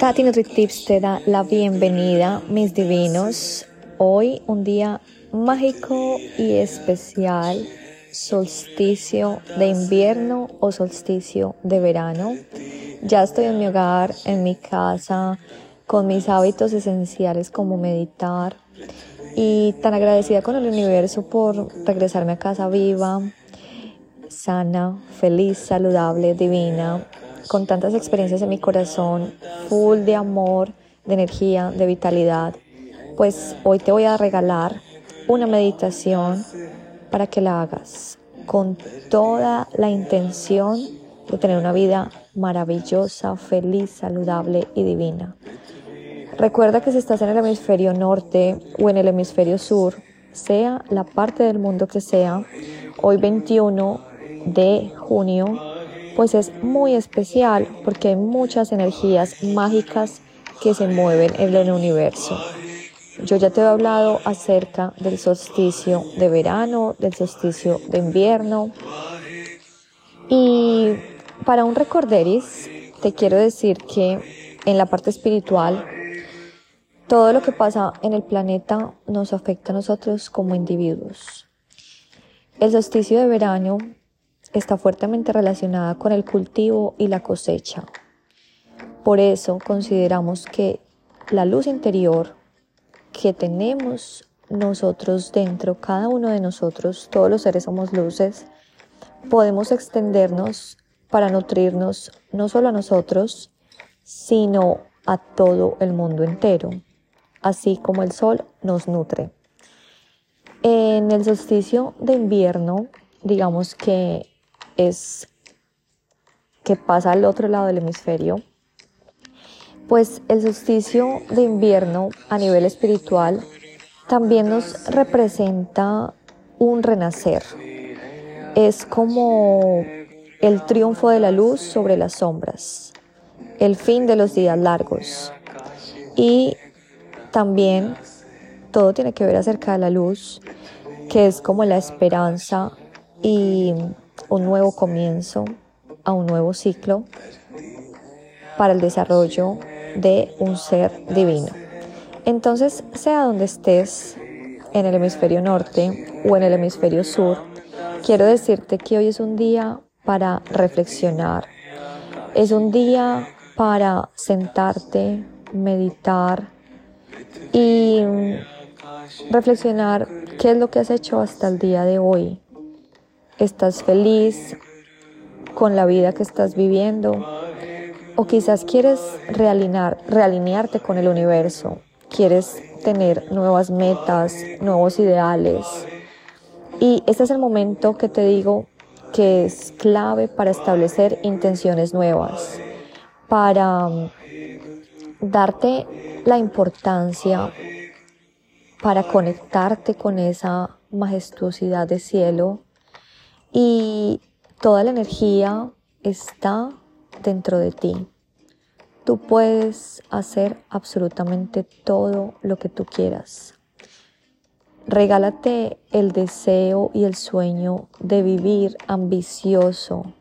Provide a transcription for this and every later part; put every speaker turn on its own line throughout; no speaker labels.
Tati NutriTips te da la bienvenida, mis divinos. Hoy un día mágico y especial, solsticio de invierno o solsticio de verano. Ya estoy en mi hogar, en mi casa, con mis hábitos esenciales como meditar y tan agradecida con el universo por regresarme a casa viva, sana, feliz, saludable, divina, con tantas experiencias en mi corazón, full de amor, de energía, de vitalidad. Pues hoy te voy a regalar una meditación para que la hagas con toda la intención de tener una vida maravillosa, feliz, saludable y divina. Recuerda que si estás en el hemisferio norte o en el hemisferio sur, sea la parte del mundo que sea, hoy 21 de junio, pues es muy especial porque hay muchas energías mágicas que se mueven en el universo. Yo ya te he hablado acerca del solsticio de verano, del solsticio de invierno. Y para un recorderis, te quiero decir que en la parte espiritual, todo lo que pasa en el planeta nos afecta a nosotros como individuos. El solsticio de verano está fuertemente relacionada con el cultivo y la cosecha. Por eso consideramos que la luz interior que tenemos nosotros dentro, cada uno de nosotros, todos los seres somos luces, podemos extendernos para nutrirnos no solo a nosotros, sino a todo el mundo entero, así como el sol nos nutre. En el solsticio de invierno, digamos que es que pasa al otro lado del hemisferio, pues el solsticio de invierno a nivel espiritual también nos representa un renacer. Es como el triunfo de la luz sobre las sombras, el fin de los días largos. Y también todo tiene que ver acerca de la luz, que es como la esperanza y un nuevo comienzo a un nuevo ciclo para el desarrollo de un ser divino. Entonces, sea donde estés, en el hemisferio norte o en el hemisferio sur, quiero decirte que hoy es un día para reflexionar. Es un día para sentarte, meditar y reflexionar qué es lo que has hecho hasta el día de hoy, estás feliz con la vida que estás viviendo o quizás quieres realinearte con el universo, quieres tener nuevas metas, nuevos ideales. Y este es el momento que te digo que es clave para establecer intenciones nuevas, para um, darte la importancia, para conectarte con esa majestuosidad de cielo y toda la energía está dentro de ti. Tú puedes hacer absolutamente todo lo que tú quieras. Regálate el deseo y el sueño de vivir ambicioso.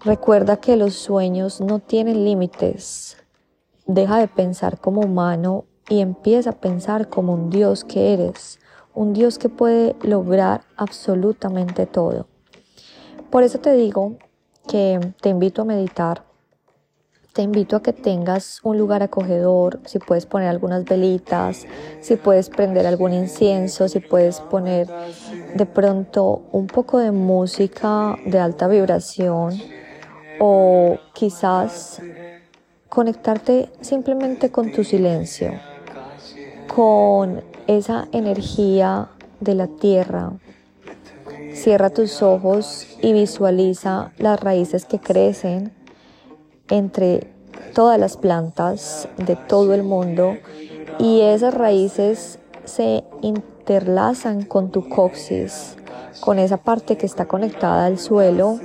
Recuerda que los sueños no tienen límites. Deja de pensar como humano y empieza a pensar como un Dios que eres un Dios que puede lograr absolutamente todo. Por eso te digo que te invito a meditar, te invito a que tengas un lugar acogedor, si puedes poner algunas velitas, si puedes prender algún incienso, si puedes poner de pronto un poco de música de alta vibración o quizás conectarte simplemente con tu silencio, con esa energía de la tierra. Cierra tus ojos y visualiza las raíces que crecen entre todas las plantas de todo el mundo y esas raíces se interlazan con tu coxis, con esa parte que está conectada al suelo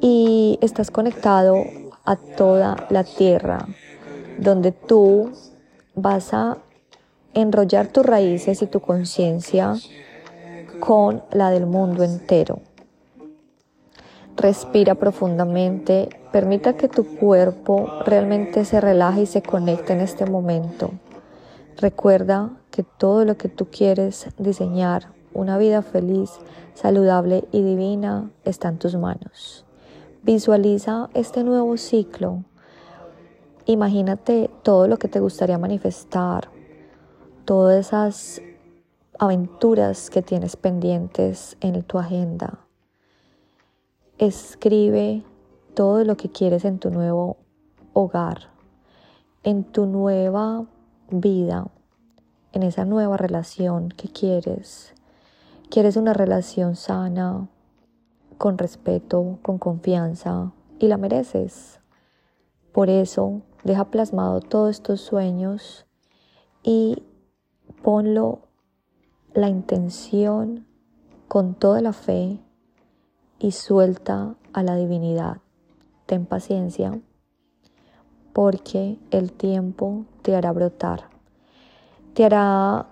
y estás conectado a toda la tierra, donde tú vas a enrollar tus raíces y tu conciencia con la del mundo entero. Respira profundamente, permita que tu cuerpo realmente se relaje y se conecte en este momento. Recuerda que todo lo que tú quieres diseñar, una vida feliz, saludable y divina, está en tus manos. Visualiza este nuevo ciclo. Imagínate todo lo que te gustaría manifestar, todas esas aventuras que tienes pendientes en tu agenda Escribe todo lo que quieres en tu nuevo hogar, en tu nueva vida, en esa nueva relación que quieres. Quieres una relación sana, con respeto, con confianza y la mereces. Por eso, deja plasmado todos estos sueños y ponlo la intención con toda la fe y suelta a la divinidad. Ten paciencia porque el tiempo te hará brotar. Te hará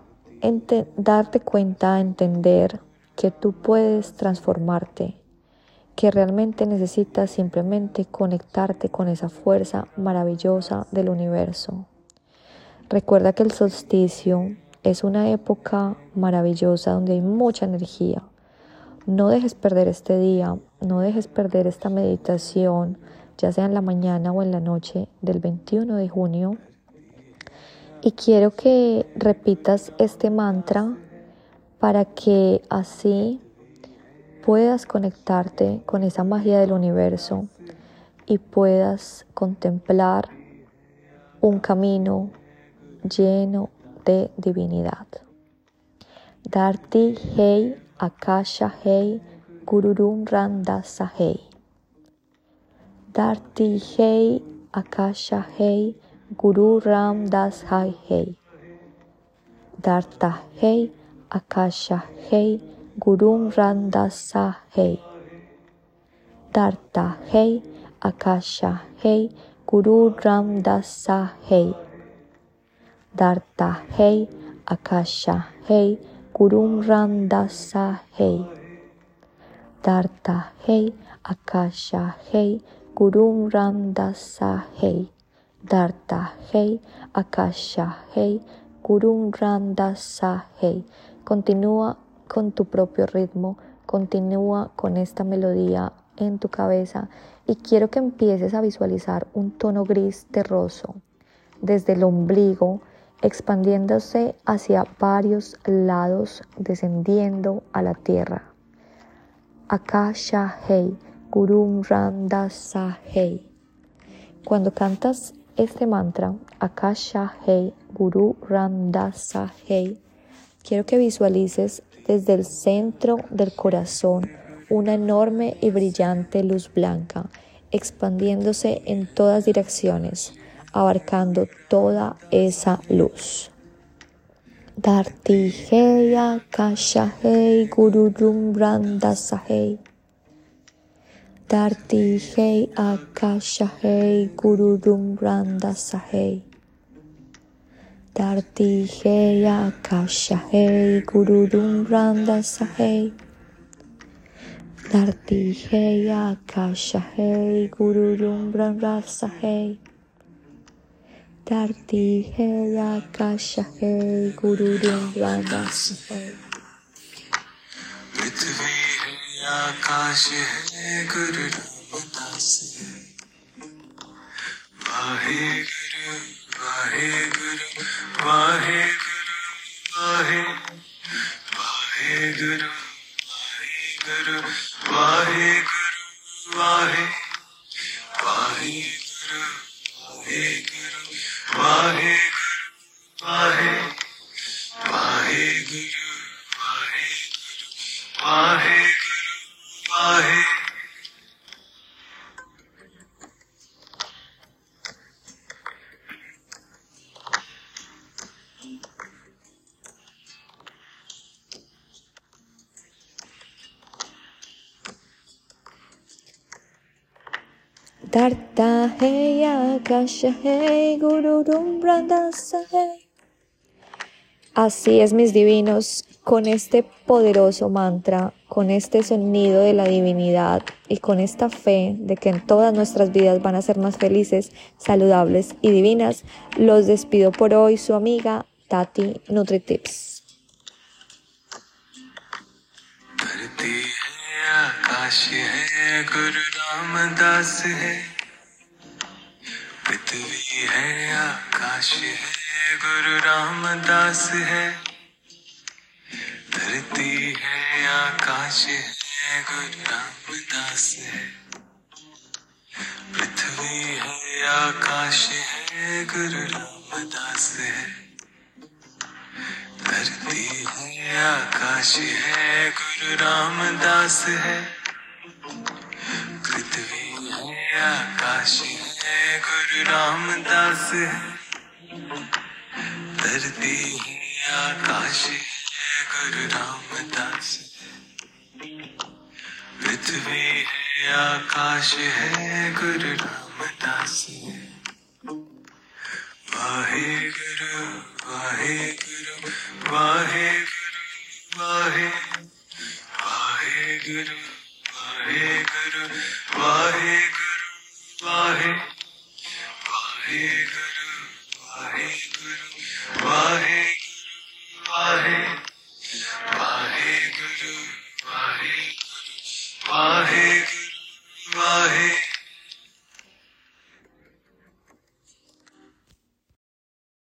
darte cuenta, entender que tú puedes transformarte, que realmente necesitas simplemente conectarte con esa fuerza maravillosa del universo. Recuerda que el solsticio es una época maravillosa donde hay mucha energía, no dejes perder este día, no dejes perder esta meditación, ya sea en la mañana o en la noche del 21 de junio. Y quiero que repitas este mantra para que así puedas conectarte con esa magia del universo y puedas contemplar un camino lleno de divinidad. Darti Hei Akasha Hei Gururum Randasa Hei. Darti Hei Akasha Hei Guru Ram Das Hai Hei. Darta Hei Akasha Hei Gurum Randasa Hei. Darta Hei Akasha Hei Guru Ram Dasa Hei. Darta Hei Akasha Hei Kurum Randasa Hei. Darta Hei Akasha Hei Kurum Randasa Hei. Darta Hei Akasha Hei Kurum Randasa Hei. Continúa con tu propio ritmo, continúa con esta melodía en tu cabeza y quiero que empieces a visualizar un tono gris terroso desde el ombligo expandiéndose hacia varios lados, descendiendo a la tierra. Akasha Hei, Gurum Randa Hei. Cuando cantas este mantra, Akasha Hei, Guru Randa Hei, quiero que visualices desde el centro del corazón una enorme y brillante luz blanca, expandiéndose en todas direcciones abarcando toda esa luz. Darti Hei Akasha Hei Gururum Sahei. Darti Hei Akasha Hei Gururum Sahei. Darti Hei Akasha Hei Gururum Sahei. Darti Hei Akasha Hei Gururum Sahei. Tarti Hela Kashahe Guru Ramasahe Prithvi Hela Kashahe Guru Ramasahe Vaheguru Vaheguru Vaheguru Vaheguru Vaheguru Así es, mis divinos, con este poderoso mantra, con este sonido de la divinidad y con esta fe de que en todas nuestras vidas van a ser más felices, saludables y divinas, los despido por hoy su amiga Tati NutriTips.
धरती है, गुरु रामदास है। पृथ्वी है, आकाश है, गुरु रामदास है। पृथ्वी है, आकाश है, गुरु रामदास है। धरती है, आकाश है, गुरु रामदास है। धरती है, आकाश है, गुरु रामदास है। धरती है आकाश है गुरु रामदास पृथ्वी है आकाश है गुरु रामदास वाहे गुरु वाहे गुरु वाहे गुरु वाहे वाहे गुरु वाहे गुरु